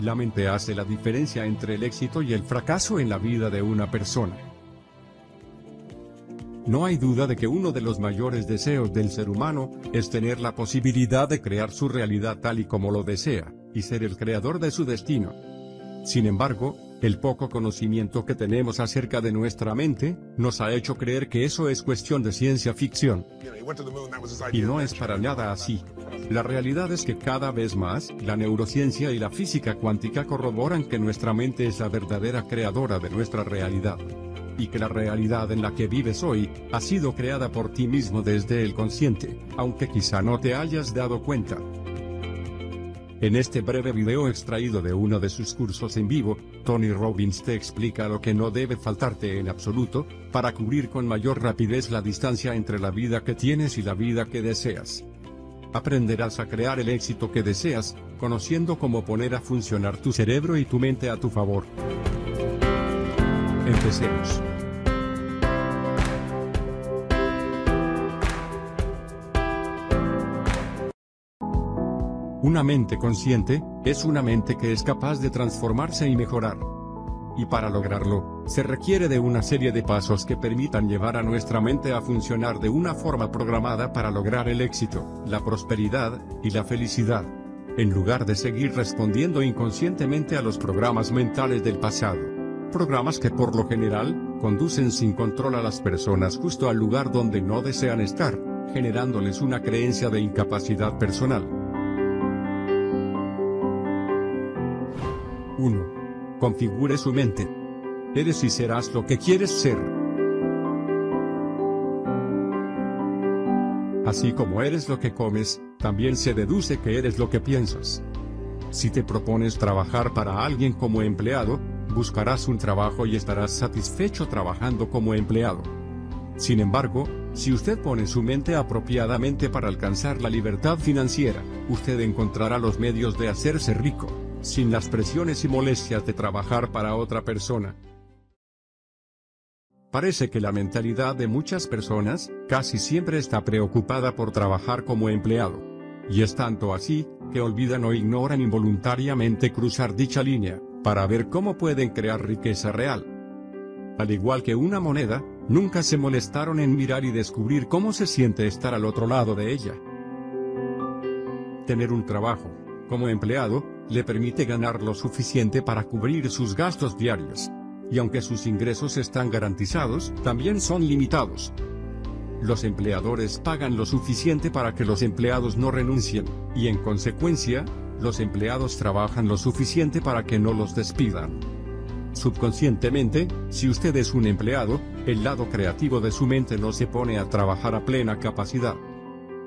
La mente hace la diferencia entre el éxito y el fracaso en la vida de una persona. No hay duda de que uno de los mayores deseos del ser humano, es tener la posibilidad de crear su realidad tal y como lo desea, y ser el creador de su destino. Sin embargo, el poco conocimiento que tenemos acerca de nuestra mente, nos ha hecho creer que eso es cuestión de ciencia ficción. Y no es para nada así. La realidad es que cada vez más, la neurociencia y la física cuántica corroboran que nuestra mente es la verdadera creadora de nuestra realidad. Y que la realidad en la que vives hoy, ha sido creada por ti mismo desde el consciente, aunque quizá no te hayas dado cuenta. En este breve video extraído de uno de sus cursos en vivo, Tony Robbins te explica lo que no debe faltarte en absoluto, para cubrir con mayor rapidez la distancia entre la vida que tienes y la vida que deseas. Aprenderás a crear el éxito que deseas, conociendo cómo poner a funcionar tu cerebro y tu mente a tu favor. Empecemos. Una mente consciente, es una mente que es capaz de transformarse y mejorar. Y para lograrlo, se requiere de una serie de pasos que permitan llevar a nuestra mente a funcionar de una forma programada para lograr el éxito, la prosperidad, y la felicidad. En lugar de seguir respondiendo inconscientemente a los programas mentales del pasado. Programas que por lo general, conducen sin control a las personas justo al lugar donde no desean estar, generándoles una creencia de incapacidad personal. Configure su mente. Eres y serás lo que quieres ser. Así como eres lo que comes, también se deduce que eres lo que piensas. Si te propones trabajar para alguien como empleado, buscarás un trabajo y estarás satisfecho trabajando como empleado. Sin embargo, si usted pone su mente apropiadamente para alcanzar la libertad financiera, usted encontrará los medios de hacerse rico, sin las presiones y molestias de trabajar para otra persona. Parece que la mentalidad de muchas personas, casi siempre está preocupada por trabajar como empleado. Y es tanto así, que olvidan o ignoran involuntariamente cruzar dicha línea, para ver cómo pueden crear riqueza real. Al igual que una moneda, nunca se molestaron en mirar y descubrir cómo se siente estar al otro lado de ella. Tener un trabajo, como empleado, le permite ganar lo suficiente para cubrir sus gastos diarios. Y aunque sus ingresos están garantizados, también son limitados. Los empleadores pagan lo suficiente para que los empleados no renuncien, y en consecuencia, los empleados trabajan lo suficiente para que no los despidan. Subconscientemente, si usted es un empleado, el lado creativo de su mente no se pone a trabajar a plena capacidad.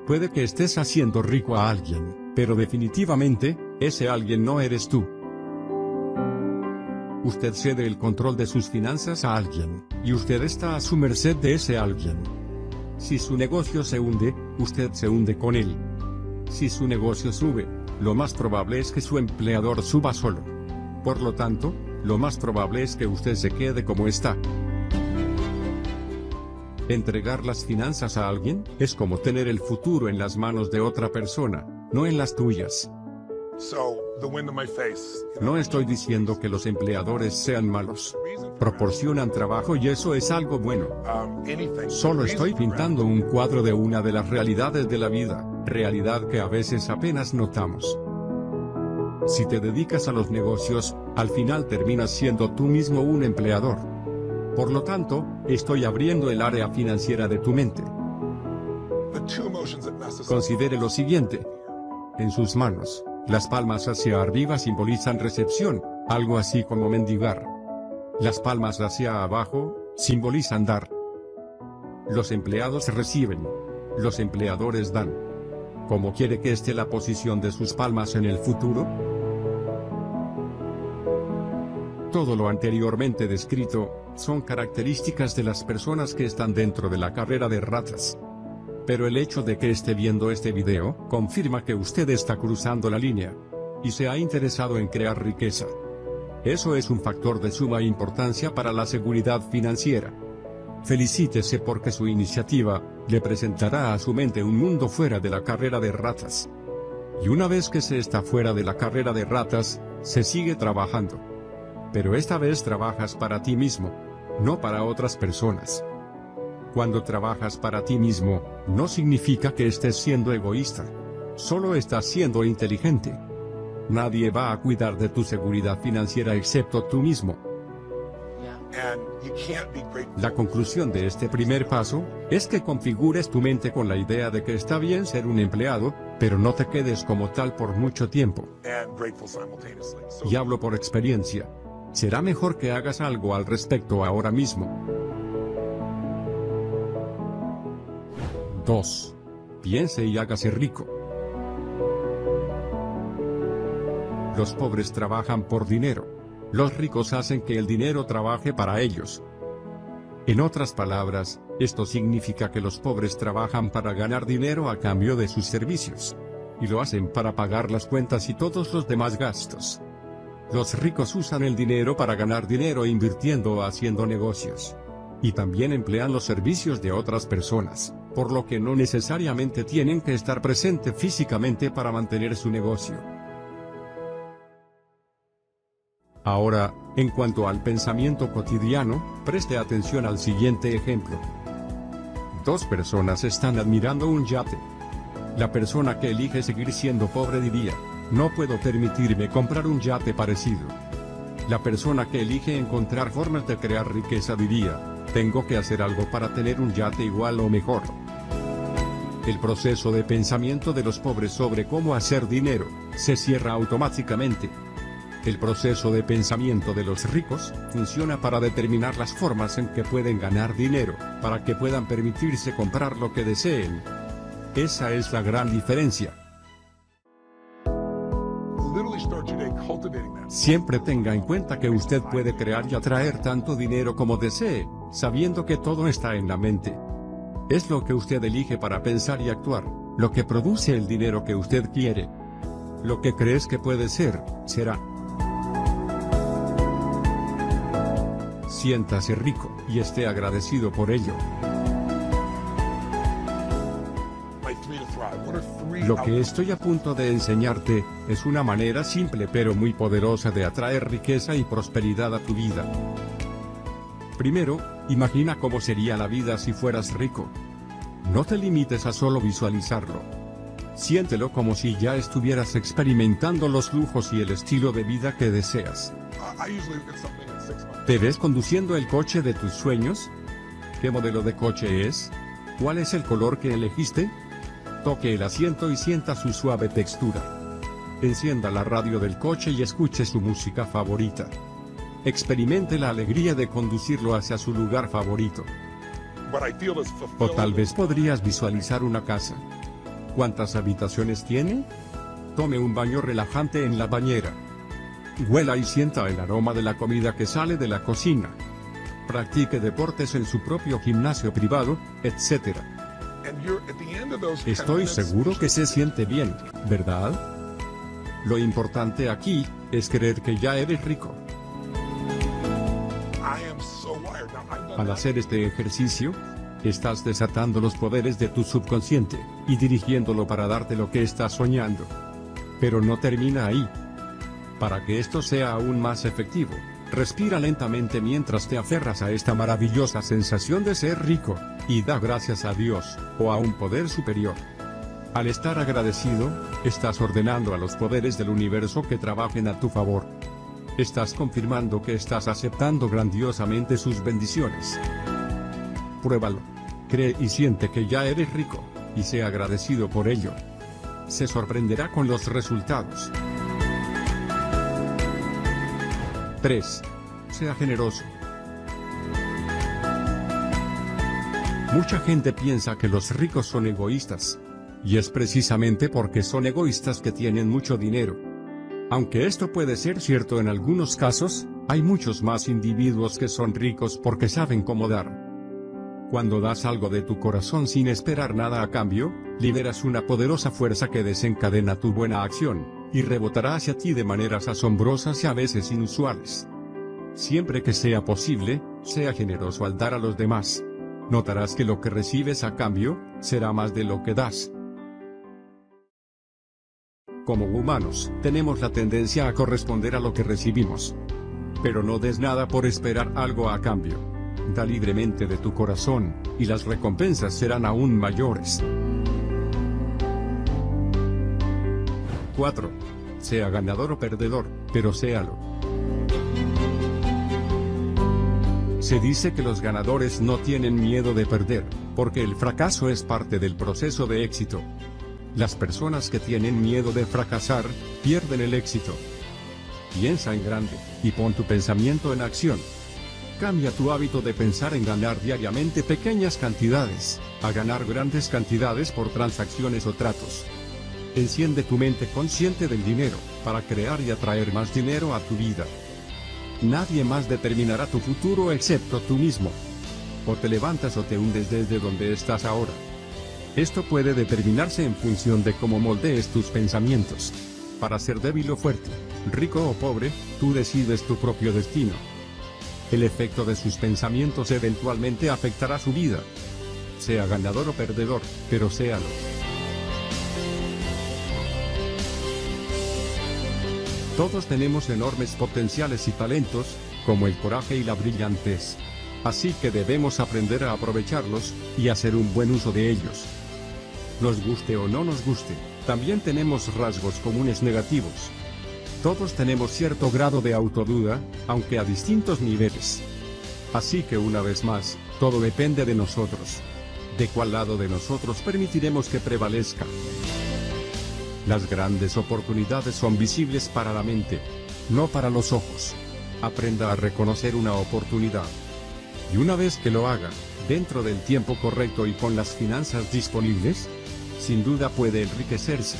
Puede que estés haciendo rico a alguien, pero definitivamente, ese alguien no eres tú. Usted cede el control de sus finanzas a alguien, y usted está a su merced de ese alguien. Si su negocio se hunde, usted se hunde con él. Si su negocio sube, lo más probable es que su empleador suba solo. Por lo tanto, lo más probable es que usted se quede como está. Entregar las finanzas a alguien, es como tener el futuro en las manos de otra persona, no en las tuyas. No estoy diciendo que los empleadores sean malos. Proporcionan trabajo y eso es algo bueno. um. Solo estoy pintando un cuadro de una de las realidades de la vida, realidad que a veces apenas notamos. Si te dedicas a los negocios, al final terminas siendo tú mismo un empleador. Por lo tanto, estoy abriendo el área financiera de tu mente. Considere lo siguiente. En sus manos, las palmas hacia arriba simbolizan recepción, algo así como mendigar. Las palmas hacia abajo, simbolizan dar. Los empleados reciben. Los empleadores dan. ¿Cómo quiere que esté la posición de sus palmas en el futuro? Todo lo anteriormente descrito, son características de las personas que están dentro de la carrera de ratas. Pero el hecho de que esté viendo este video, confirma que usted está cruzando la línea. Y se ha interesado en crear riqueza. Eso es un factor de suma importancia para la seguridad financiera. Felicítese porque su iniciativa, le presentará a su mente un mundo fuera de la carrera de ratas. Y una vez que se está fuera de la carrera de ratas, se sigue trabajando. Pero esta vez trabajas para ti mismo, no para otras personas. Cuando trabajas para ti mismo, no significa que estés siendo egoísta. Solo estás siendo inteligente. Nadie va a cuidar de tu seguridad financiera excepto tú mismo. La conclusión de este primer paso, es que configures tu mente con la idea de que está bien ser un empleado, pero no te quedes como tal por mucho tiempo. Y hablo por experiencia. Será mejor que hagas algo al respecto ahora mismo. 2. Piense y hágase rico. Los pobres trabajan por dinero. Los ricos hacen que el dinero trabaje para ellos. En otras palabras, esto significa que los pobres trabajan para ganar dinero a cambio de sus servicios. Y lo hacen para pagar las cuentas y todos los demás gastos. Los ricos usan el dinero para ganar dinero invirtiendo o haciendo negocios. Y también emplean los servicios de otras personas, por lo que no necesariamente tienen que estar presente físicamente para mantener su negocio. Ahora, en cuanto al pensamiento cotidiano, preste atención al siguiente ejemplo. Dos personas están admirando un yate. La persona que elige seguir siendo pobre diría, no puedo permitirme comprar un yate parecido. La persona que elige encontrar formas de crear riqueza diría, tengo que hacer algo para tener un yate igual o mejor. El proceso de pensamiento de los pobres sobre cómo hacer dinero, se cierra automáticamente. El proceso de pensamiento de los ricos, funciona para determinar las formas en que pueden ganar dinero, para que puedan permitirse comprar lo que deseen. Esa es la gran diferencia. Siempre tenga en cuenta que usted puede crear y atraer tanto dinero como desee, sabiendo que todo está en la mente. Es lo que usted elige para pensar y actuar, lo que produce el dinero que usted quiere. Lo que crees que puede ser, será. Siéntase rico, y esté agradecido por ello. Lo que estoy a punto de enseñarte, es una manera simple pero muy poderosa de atraer riqueza y prosperidad a tu vida. Primero, imagina cómo sería la vida si fueras rico. No te limites a solo visualizarlo. Siéntelo como si ya estuvieras experimentando los lujos y el estilo de vida que deseas. Months. ¿Te ves conduciendo el coche de tus sueños? ¿Qué modelo de coche es? ¿Cuál es el color que elegiste? Toque el asiento y sienta su suave textura. Encienda la radio del coche y escuche su música favorita. Experimente la alegría de conducirlo hacia su lugar favorito. O tal vez podrías visualizar una casa. ¿Cuántas habitaciones tiene? Tome un baño relajante en la bañera. Huela y sienta el aroma de la comida que sale de la cocina. Practique deportes en su propio gimnasio privado, etc. Estoy seguro que se siente bien, ¿verdad? Lo importante aquí, es creer que ya eres rico. Al hacer este ejercicio, estás desatando los poderes de tu subconsciente, y dirigiéndolo para darte lo que estás soñando. Pero no termina ahí. Para que esto sea aún más efectivo, respira lentamente mientras te aferras a esta maravillosa sensación de ser rico, y da gracias a Dios, o a un poder superior. Al estar agradecido, estás ordenando a los poderes del universo que trabajen a tu favor. Estás confirmando que estás aceptando grandiosamente sus bendiciones. Pruébalo. Cree y siente que ya eres rico, y sea agradecido por ello. Se sorprenderá con los resultados. 3. Sea generoso. Mucha gente piensa que los ricos son egoístas. Y es precisamente porque son egoístas que tienen mucho dinero. Aunque esto puede ser cierto en algunos casos, hay muchos más individuos que son ricos porque saben cómo dar. Cuando das algo de tu corazón sin esperar nada a cambio, liberas una poderosa fuerza que desencadena tu buena acción, y rebotará hacia ti de maneras asombrosas y a veces inusuales. Siempre que sea posible, sea generoso al dar a los demás. Notarás que lo que recibes a cambio, será más de lo que das. Como humanos, tenemos la tendencia a corresponder a lo que recibimos. Pero no des nada por esperar algo a cambio. Da libremente de tu corazón, y las recompensas serán aún mayores. 4. Sea ganador o perdedor, pero séalo. Se dice que los ganadores no tienen miedo de perder, porque el fracaso es parte del proceso de éxito. Las personas que tienen miedo de fracasar, pierden el éxito. Piensa en grande, y pon tu pensamiento en acción. Cambia tu hábito de pensar en ganar diariamente pequeñas cantidades, a ganar grandes cantidades por transacciones o tratos. Enciende tu mente consciente del dinero, para crear y atraer más dinero a tu vida. Nadie más determinará tu futuro excepto tú mismo. O te levantas o te hundes desde donde estás ahora. Esto puede determinarse en función de cómo moldees tus pensamientos. Para ser débil o fuerte, rico o pobre, tú decides tu propio destino. El efecto de sus pensamientos eventualmente afectará su vida. Sea ganador o perdedor, pero séalo. Todos tenemos enormes potenciales y talentos, como el coraje y la brillantez. Así que debemos aprender a aprovecharlos, y hacer un buen uso de ellos. Nos guste o no nos guste, también tenemos rasgos comunes negativos. Todos tenemos cierto grado de autoduda, aunque a distintos niveles. Así que una vez más, todo depende de nosotros. ¿De cuál lado de nosotros permitiremos que prevalezca? Las grandes oportunidades son visibles para la mente, no para los ojos. Aprenda a reconocer una oportunidad. Y una vez que lo haga, dentro del tiempo correcto y con las finanzas disponibles, sin duda puede enriquecerse.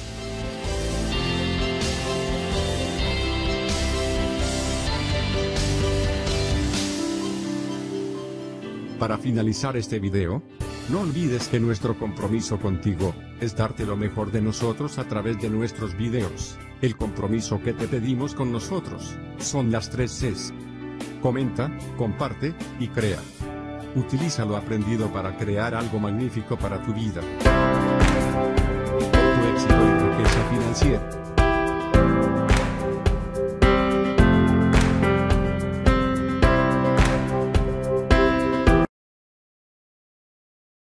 Para finalizar este video, no olvides que nuestro compromiso contigo, es darte lo mejor de nosotros a través de nuestros videos. El compromiso que te pedimos con nosotros, son las tres Cs. Comenta, comparte, y crea. Utiliza lo aprendido para crear algo magnífico para tu vida. Tu éxito y riqueza financiera.